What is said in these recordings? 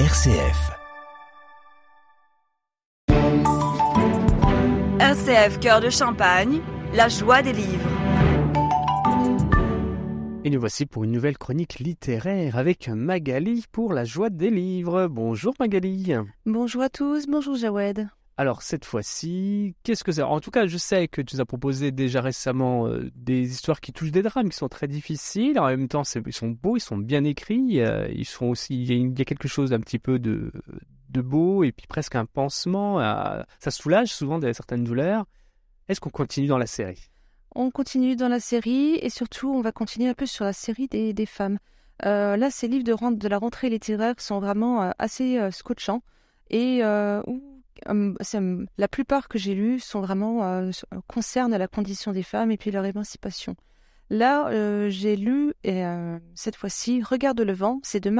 RCF. RCF Cœur de Champagne, la joie des livres. Et nous voici pour une nouvelle chronique littéraire avec Magali pour la joie des livres. Bonjour Magali. Bonjour à tous, bonjour Jawed. Alors cette fois-ci, qu'est-ce que c'est? En tout cas, je sais que tu nous as proposé déjà récemment euh, des histoires qui touchent des drames qui sont très difficiles. En même temps, ils sont beaux, ils sont bien écrits. euh, ils sont aussi, il y, a, quelque chose d'un petit peu de, de beau et puis presque un pansement. à- ça soulage souvent de certaines douleurs. Est-ce qu'on continue dans la série? On continue dans la série et surtout on va continuer un peu sur la série des, des femmes. Euh, là, ces livres de, ren- de la rentrée littéraire sont vraiment euh, assez euh, scotchants et euh, euh, euh, la plupart que j'ai lus sont vraiment euh, euh, concernent la condition des femmes et puis leur émancipation. Là, euh, j'ai lu et, cette fois-ci Regarde le vent, c'est de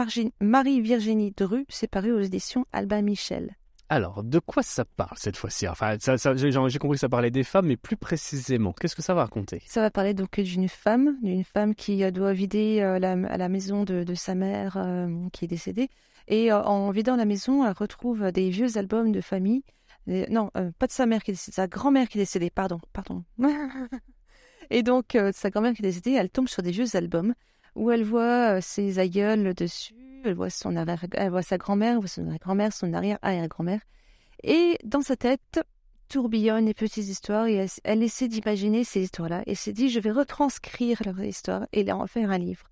Marie-Virginie Dru, c'est paru aux éditions Albin Michel. Alors, de quoi ça parle cette fois-ci? Enfin, ça, ça- j'ai compris que ça parlait des femmes, mais plus précisément, qu'est-ce que ça va raconter? Ça va parler donc d'une femme, d'une femme qui doit vider euh, la, à la maison de, de sa mère euh, qui est décédée. Et euh, en vidant la maison, elle retrouve des vieux albums de famille. Euh, non, euh, pas de sa mère qui est décédée, sa grand-mère qui est décédée, pardon, pardon. Et donc, sa grand-mère qui est décédée, elle tombe sur des vieux albums où elle voit ses aïeuls dessus, elle voit, son arrière- elle voit sa grand-mère, voit son arrière-grand-mère, son arrière-arrière-grand-mère. Et dans sa tête, tourbillonnent les petites histoires et elle, essaie d'imaginer ces histoires-là et s'est dit je vais retranscrire leurs histoires et en faire un livre.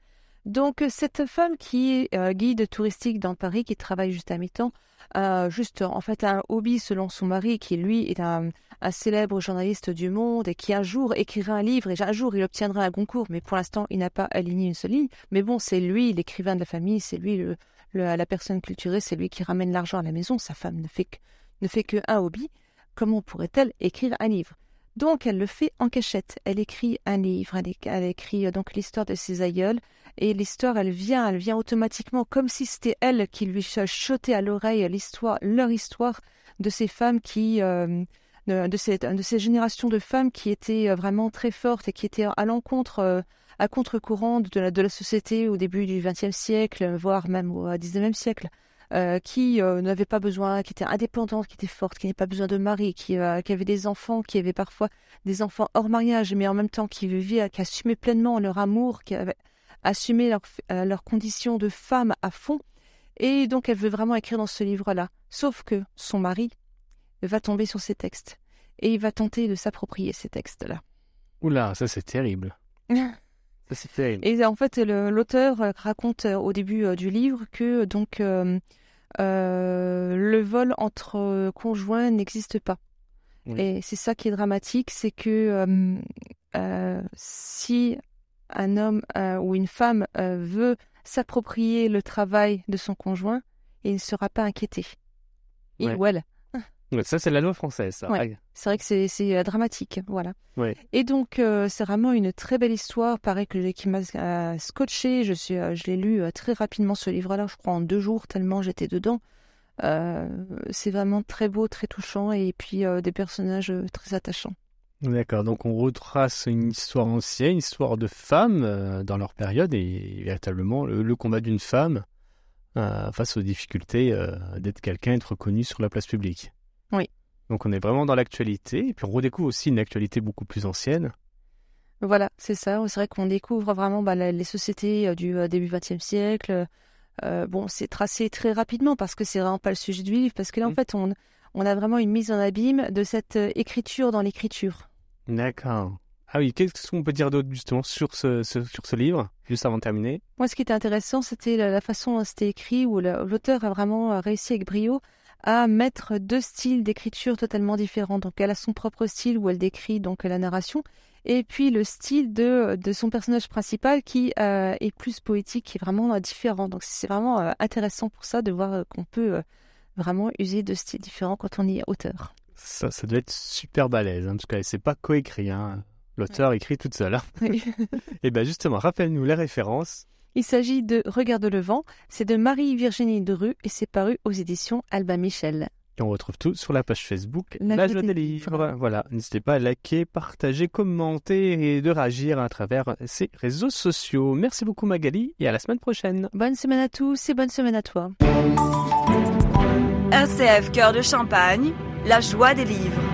Donc euh, cette femme qui est euh, guide touristique dans Paris, qui travaille juste à mi-temps, a juste en fait un hobby selon son mari qui lui est un, célèbre journaliste du monde et qui un jour écrira un livre et un jour il obtiendra un concours mais pour l'instant il n'a pas aligné une seule ligne. Mais bon c'est lui l'écrivain de la famille, c'est lui le, le- la personne culturée, c'est lui qui ramène l'argent à la maison. Sa femme ne fait que, ne fait que un hobby comment pourrait-elle écrire un livre? Donc elle le fait en cachette. Elle écrit un livre. Elle, écrit euh, donc l'histoire de ses aïeuls. Et l'histoire, elle vient, elle vient automatiquement, comme si c'était elle qui lui chuchotait à l'oreille l'histoire, leur histoire de ces femmes qui, euh, de, ces, générations de femmes qui étaient euh, vraiment très fortes et qui étaient à l'encontre, à contre-courant de la société au début du XXe siècle, voire même au XIXe siècle euh, qui euh, n'avaient pas besoin, qui étaient indépendantes, qui étaient fortes, qui n'avaient pas besoin de mari, qui, euh, qui avaient des enfants, qui avaient parfois des enfants hors mariage, mais en même temps qui vivaient, qui assumaient pleinement leur amour, qui avaient assumé leur, leur condition de femme à fond. Et donc elle veut vraiment écrire dans ce livre-là. Sauf que son mari va tomber sur ces textes. Et il va tenter de s'approprier ces textes-là. Oula, ça c'est terrible. Ça c'est terrible. Et en fait, l'auteur raconte au début du livre que donc euh, le vol entre euh, conjoints n'existe pas. Oui. Et c'est ça qui est dramatique, c'est que euh, euh, si un homme euh, ou une femme euh, veut s'approprier le travail de son conjoint, il ne sera pas inquiété. Il Ouais. ou elle. Ça c'est la loi française. Ça. Ouais. C'est vrai que c'est c'est, euh, dramatique, voilà. Ouais. Et donc euh, c'est vraiment une très belle histoire, pareil que qui m'a euh, scotché. Je suis, euh, je l'ai lu euh, très rapidement ce livre-là, je crois en deux jours tellement j'étais dedans. Euh, c'est vraiment très beau, très touchant et puis euh, des personnages euh, très attachants. D'accord, donc on retrace une histoire ancienne, une histoire de femmes euh, dans leur période et véritablement le, le combat d'une femme euh, face aux difficultés euh, d'être quelqu'un, d'être reconnu sur la place publique. Oui. Donc on est vraiment dans l'actualité et puis on redécouvre aussi une actualité beaucoup plus ancienne. Voilà, c'est ça. C'est vrai qu'on découvre vraiment bah, les sociétés euh, du euh, début XXe siècle. Euh, bon, c'est tracé très rapidement parce que c'est vraiment pas le sujet du livre, parce que là, en Mm. fait, on, on a vraiment une mise en abîme de cette écriture dans l'écriture. D'accord. Ah oui, qu'est-ce qu'on peut dire d'autre justement sur ce, ce- sur ce livre, juste avant de terminer? Moi, ce qui était intéressant, c'était la, la façon dont c'était écrit, où l'auteur a vraiment réussi avec brio à mettre deux styles d'écriture totalement différents. Donc, elle a son propre style où elle décrit donc la narration, et puis le style de, de son personnage principal qui euh, est plus poétique, qui est vraiment euh, différent. Donc, c'est vraiment euh, intéressant pour ça de voir qu'on peut euh, vraiment user de styles différents quand on est auteur. Ça, ça doit être super balèze, hein, parce que c'est pas coécrit. Hein. L'auteur écrit toute seule. hein. Et bien justement, rappelle-nous les références. Il s'agit de Regarde le vent, c'est de Marie-Virginie Dru et c'est paru aux éditions Albin Michel. Et on retrouve tout sur la page Facebook La La Joie des. Livres. Voilà, n'hésitez pas à liker, partager, commenter et de réagir à travers ces réseaux sociaux. Merci beaucoup Magali et à la semaine prochaine. Bonne semaine à tous et bonne semaine à toi. RCF Cœur de Champagne, la joie des livres.